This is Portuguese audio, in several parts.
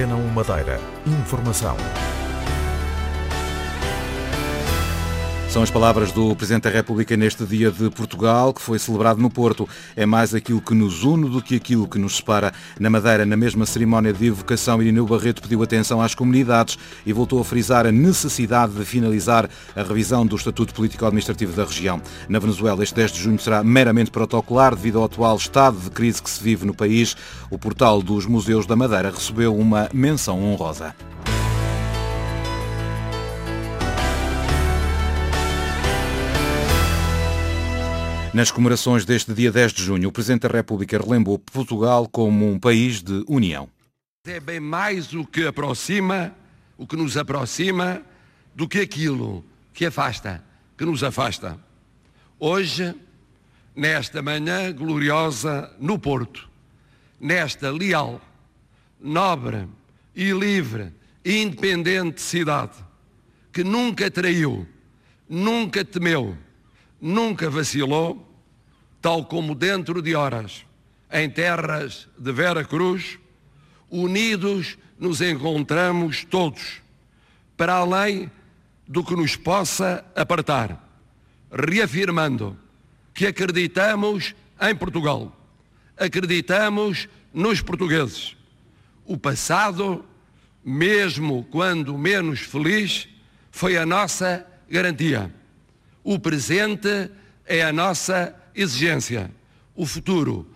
Antena 1 Madeira. Informação. São as palavras do Presidente da República neste dia de Portugal, que foi celebrado no Porto. É mais aquilo que nos une do que aquilo que nos separa. Na Madeira, na mesma cerimónia de evocação, Irineu Barreto pediu atenção às comunidades e voltou a frisar a necessidade de finalizar a revisão do Estatuto Político-Administrativo da região. Na Venezuela, este 10 de junho será meramente protocolar devido ao atual estado de crise que se vive no país. O portal dos Museus da Madeira recebeu uma menção honrosa. Nas comemorações deste dia 10 de junho, o Presidente da República relembrou Portugal como um país de união. É bem mais o que aproxima, o que nos aproxima, do que aquilo que afasta, que nos afasta. Hoje, nesta manhã gloriosa no Porto, nesta leal, nobre e livre e independente cidade, que nunca traiu, nunca temeu, nunca vacilou, tal como dentro de horas, em terras de Vera Cruz, unidos nos encontramos todos, para além do que nos possa apartar, reafirmando que acreditamos em Portugal, acreditamos nos portugueses. O passado, mesmo quando menos feliz, foi a nossa garantia. O presente é a nossa exigência. O futuro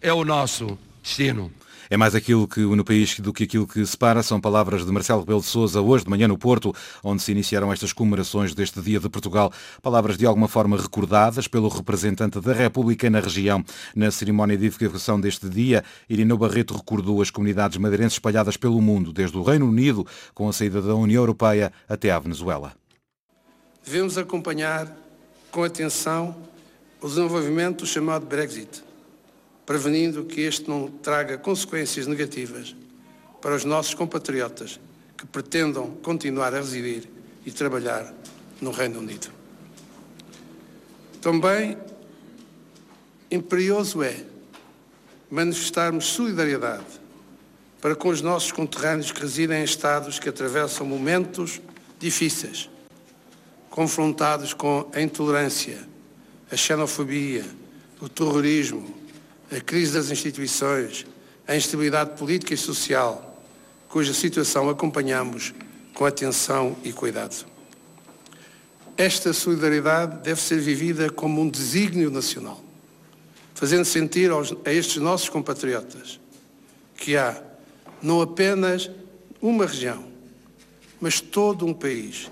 é o nosso destino. É mais aquilo que une o país do que aquilo que separa. São palavras de Marcelo Rebelo de Sousa hoje de manhã no Porto, onde se iniciaram estas comemorações deste Dia de Portugal. Palavras de alguma forma recordadas pelo representante da República na região. Na cerimónia de evocação deste dia, Irineu Barreto recordou as comunidades madeirenses espalhadas pelo mundo, desde o Reino Unido, com a saída da União Europeia, até à Venezuela. Devemos acompanhar com atenção o desenvolvimento do chamado Brexit, prevenindo que este não traga consequências negativas para os nossos compatriotas que pretendam continuar a residir e trabalhar no Reino Unido. Também imperioso é manifestarmos solidariedade para com os nossos conterrâneos que residem em estados que atravessam momentos difíceis confrontados com a intolerância, a xenofobia, o terrorismo, a crise das instituições, a instabilidade política e social, cuja situação acompanhamos com atenção e cuidado. Esta solidariedade deve ser vivida como um desígnio nacional, fazendo sentir aos, a estes nossos compatriotas que há não apenas uma região, mas todo um país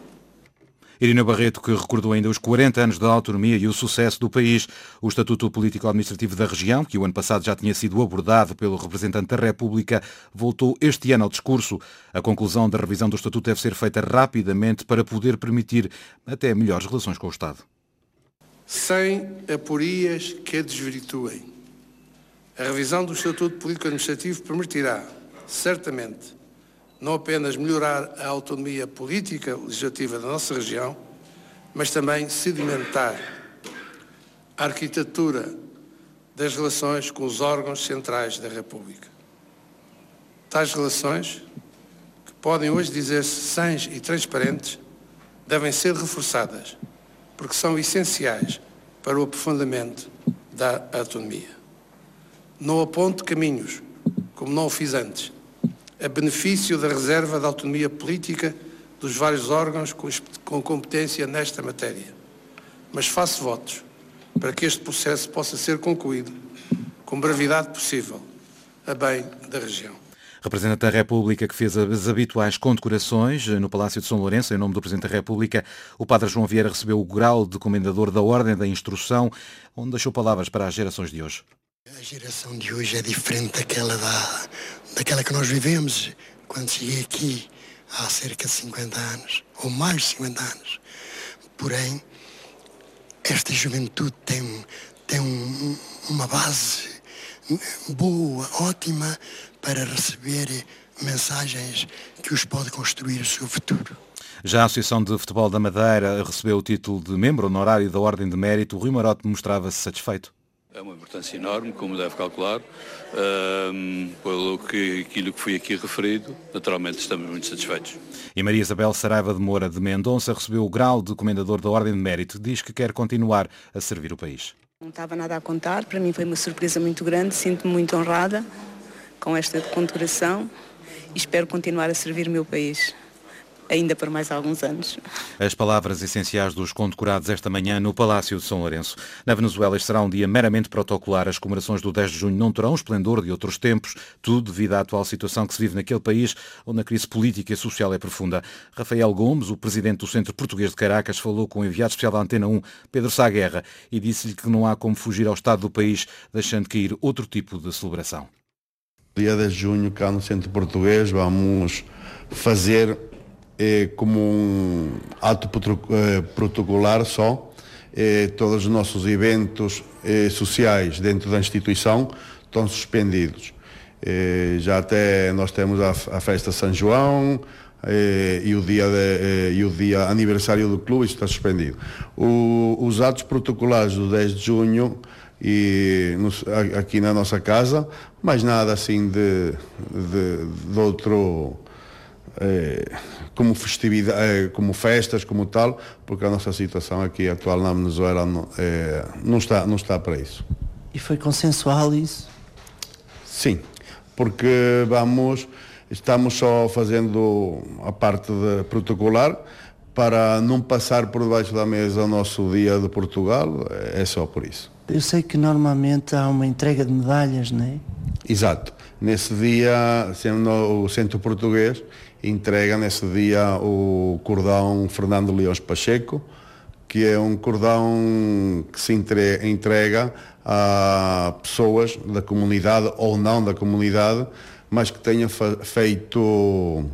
Irina Barreto, que recordou ainda os 40 anos da autonomia e o sucesso do país. O Estatuto Político-Administrativo da região, que o ano passado já tinha sido abordado pelo representante da República, voltou este ano ao discurso. A conclusão da revisão do Estatuto deve ser feita rapidamente para poder permitir até melhores relações com o Estado. Sem aporias que a desvirtuem. A revisão do Estatuto Político-Administrativo permitirá, certamente, não apenas melhorar a autonomia política legislativa da nossa região, mas também sedimentar a arquitetura das relações com os órgãos centrais da República. Tais relações, que podem hoje dizer-se sãs e transparentes, devem ser reforçadas, porque são essenciais para o aprofundamento da autonomia. Não aponto caminhos, como não o fiz antes, a benefício da reserva da autonomia política dos vários órgãos com competência nesta matéria. Mas faço votos para que este processo possa ser concluído com brevidade possível, a bem da região. Representante da República que fez as habituais condecorações no Palácio de São Lourenço, em nome do Presidente da República, o Padre João Vieira recebeu o grau de Comendador da Ordem da Instrução, onde deixou palavras para as gerações de hoje. A geração de hoje é diferente daquela da, daquela que nós vivemos quando cheguei aqui há cerca de 50 anos, ou mais de 50 anos. Porém, esta juventude tem, tem um, uma base boa, ótima, para receber mensagens que os pode construir o seu futuro. Já a Associação de Futebol da Madeira recebeu o título de membro honorário da Ordem de Mérito. O Rui Marote mostrava-se satisfeito. É uma importância enorme, como deve calcular, um, pelo que aquilo que foi aqui referido, naturalmente estamos muito satisfeitos. E Maria Isabel Saraiva de Moura de Mendonça recebeu o grau de Comendador da Ordem de Mérito. Diz que quer continuar a servir o país. Não estava nada a contar, para mim foi uma surpresa muito grande, sinto-me muito honrada com esta condecoração e espero continuar a servir o meu país ainda por mais alguns anos. As palavras essenciais dos condecorados esta manhã no Palácio de São Lourenço. Na Venezuela será um dia meramente protocolar. As comemorações do 10 de junho não terão o esplendor de outros tempos, tudo devido à atual situação que se vive naquele país, onde a crise política e social é profunda. Rafael Gomes, o presidente do Centro Português de Caracas, falou com o enviado especial da Antena 1, Pedro Sá Guerra, e disse-lhe que não há como fugir ao estado do país, deixando cair outro tipo de celebração. Dia 10 de junho, cá no Centro Português, vamos fazer eh, como um ato eh, protocolar só, eh, todos os nossos eventos eh, sociais dentro da instituição estão suspendidos. Já até nós temos a, a festa São João, e, o dia de, e o dia aniversário do clube está suspendido. O, os atos protocolares do 10 de junho e nos, aqui na nossa casa, mas nada assim de, de, de outro como festividade, eh, como festas, como tal, porque a nossa situação aqui atual na Venezuela não, eh, não, está, não está para isso. E foi consensual isso? Sim, porque vamos, estamos só fazendo a parte de protocolar para não passar por debaixo da mesa o nosso dia de Portugal, é só por isso. Eu sei que normalmente há uma entrega de medalhas, não é? Exato. Nesse dia, sendo o Centro Português, entrega nesse dia o cordão Fernando Leões Pacheco, que é um cordão que se entrega a pessoas da comunidade ou não da comunidade, mas que tenham feito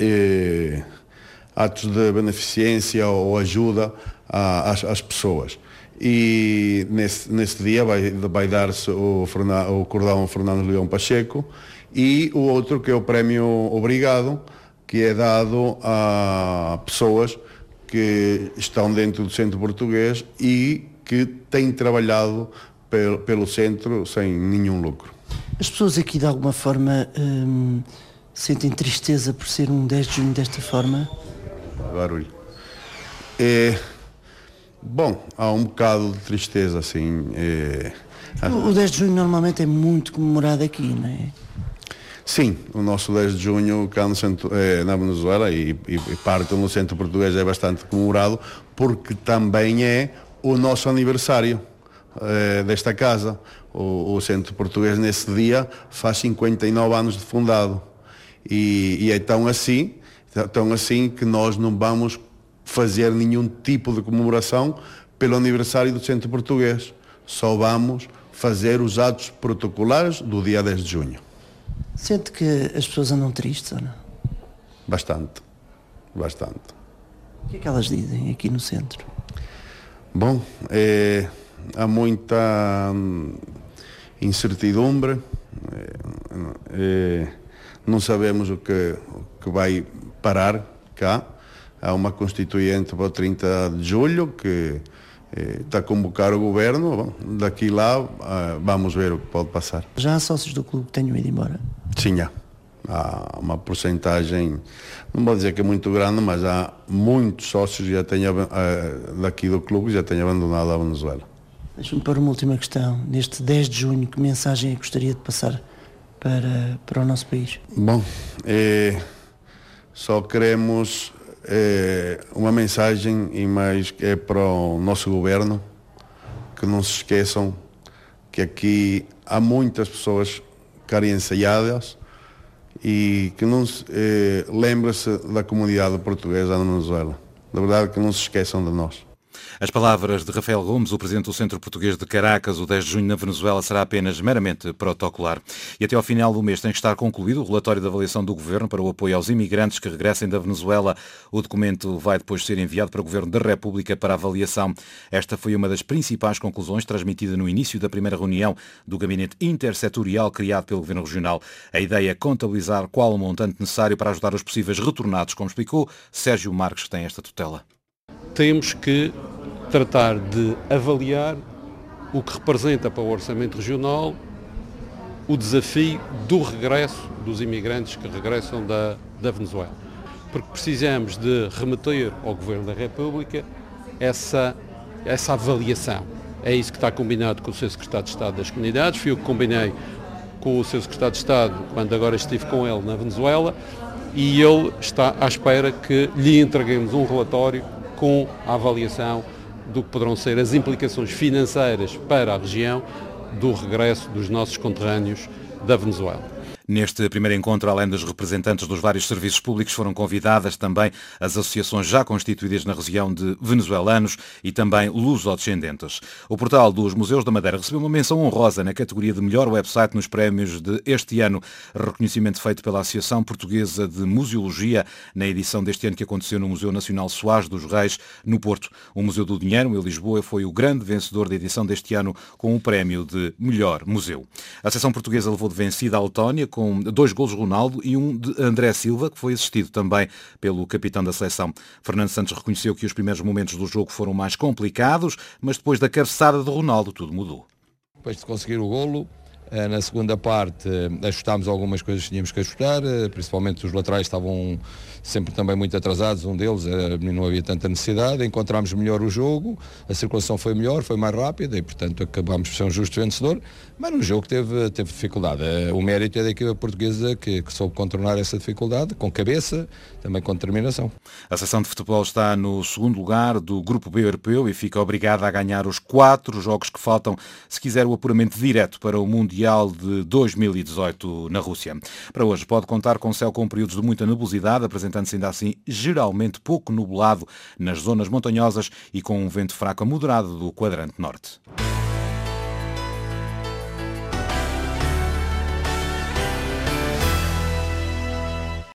eh, atos de beneficência ou ajuda às, às pessoas. E nesse, nesse dia vai, vai dar-se o, o cordão Fernando Leão Pacheco, e o outro que é o prémio Obrigado, que é dado a pessoas que estão dentro do centro português e que têm trabalhado pelo, pelo centro sem nenhum lucro. As pessoas aqui de alguma forma hum, sentem tristeza por ser um 10 de junho desta forma? Barulho. É, bom, há um bocado de tristeza, assim. É, o 10 de junho normalmente é muito comemorado aqui, não é? Sim, o nosso 10 de junho cá no centro, é, na Venezuela e, e, e parte no centro português é bastante comemorado porque também é o nosso aniversário é, desta casa. O, o, centro português nesse dia faz 59 anos de fundado e, e é tão assim, tão assim que nós não vamos fazer nenhum tipo de comemoração pelo aniversário do centro português. Só vamos fazer os atos protocolares do dia 10 de junho. Sente que as pessoas andam tristes ou não? Bastante. Bastante. O que é que elas dizem aqui no centro? Bom, é, há muita hum, incertidumbre, é, é, não sabemos o que, o que vai parar cá. Há uma constituinte para o 30 de julho que está a convocar o governo. Bom, daqui lá ah, vamos ver o que pode passar. Já há sócios do clube que tenham ido embora? Sim, há. Há uma porcentagem, não vou dizer que é muito grande, mas há muitos sócios já tenham, uh, daqui do clube que já têm abandonado a Venezuela. Deixa-me pôr uma última questão. Neste 10 de junho, que mensagem é gostaria de passar para, para o nosso país? Bom, é, só queremos é, uma mensagem e mais é para o nosso governo que não se esqueçam que aqui há muitas pessoas carenciadas e que não se eh, lembre-se da comunidade portuguesa na Venezuela. Da verdade que não se esqueçam de nós. As palavras de Rafael Gomes, o presidente do Centro Português de Caracas, o 10 de junho na Venezuela, será apenas meramente protocolar. E até ao final do mês tem que estar concluído o relatório de avaliação do Governo para o apoio aos imigrantes que regressem da Venezuela. O documento vai depois ser enviado para o Governo da República para avaliação. Esta foi uma das principais conclusões transmitida no início da primeira reunião do Gabinete Intersetorial criado pelo Governo Regional. A ideia é contabilizar qual o montante necessário para ajudar os possíveis retornados, como explicou Sérgio Marques, que tem esta tutela. Temos que tratar de avaliar o que representa para o orçamento regional o desafio do regresso dos imigrantes que regressam da, da Venezuela. Porque precisamos de remeter ao Governo da República essa, essa avaliação. É isso que está combinado com o seu Secretário de Estado das Comunidades, fui eu que combinei com o seu Secretário de Estado quando agora estive com ele na Venezuela e ele está à espera que lhe entreguemos um relatório com a avaliação do que poderão ser as implicações financeiras para a região do regresso dos nossos conterrâneos da Venezuela. Neste primeiro encontro, além dos representantes dos vários serviços públicos, foram convidadas também as associações já constituídas na região de venezuelanos e também luso-descendentes. O portal dos Museus da Madeira recebeu uma menção honrosa na categoria de melhor website nos prémios de este ano, reconhecimento feito pela Associação Portuguesa de Museologia na edição deste ano que aconteceu no Museu Nacional Soares dos Reis, no Porto. O Museu do Dinheiro, em Lisboa, foi o grande vencedor da edição deste ano com o prémio de melhor museu. A Associação Portuguesa levou de vencida a Letónia com dois golos de Ronaldo e um de André Silva, que foi assistido também pelo capitão da seleção. Fernando Santos reconheceu que os primeiros momentos do jogo foram mais complicados, mas depois da cabeçada de Ronaldo tudo mudou. Depois de conseguir o golo, na segunda parte eh, ajustámos algumas coisas que tínhamos que ajustar, eh, principalmente os laterais estavam sempre também muito atrasados, um deles não havia tanta necessidade, encontramos melhor o jogo, a circulação foi melhor, foi mais rápida e portanto acabámos por ser um justo vencedor, mas no jogo teve, teve dificuldade. O mérito é da equipa portuguesa que, que soube contornar essa dificuldade, com cabeça, também com determinação. A seleção de futebol está no segundo lugar do Grupo B europeu e fica obrigada a ganhar os quatro jogos que faltam se quiser o apuramento direto para o Mundial de 2018 na Rússia. Para hoje pode contar com céu com períodos de muita nebulosidade, apresentando-se ainda assim geralmente pouco nublado nas zonas montanhosas e com um vento fraco a moderado do quadrante norte.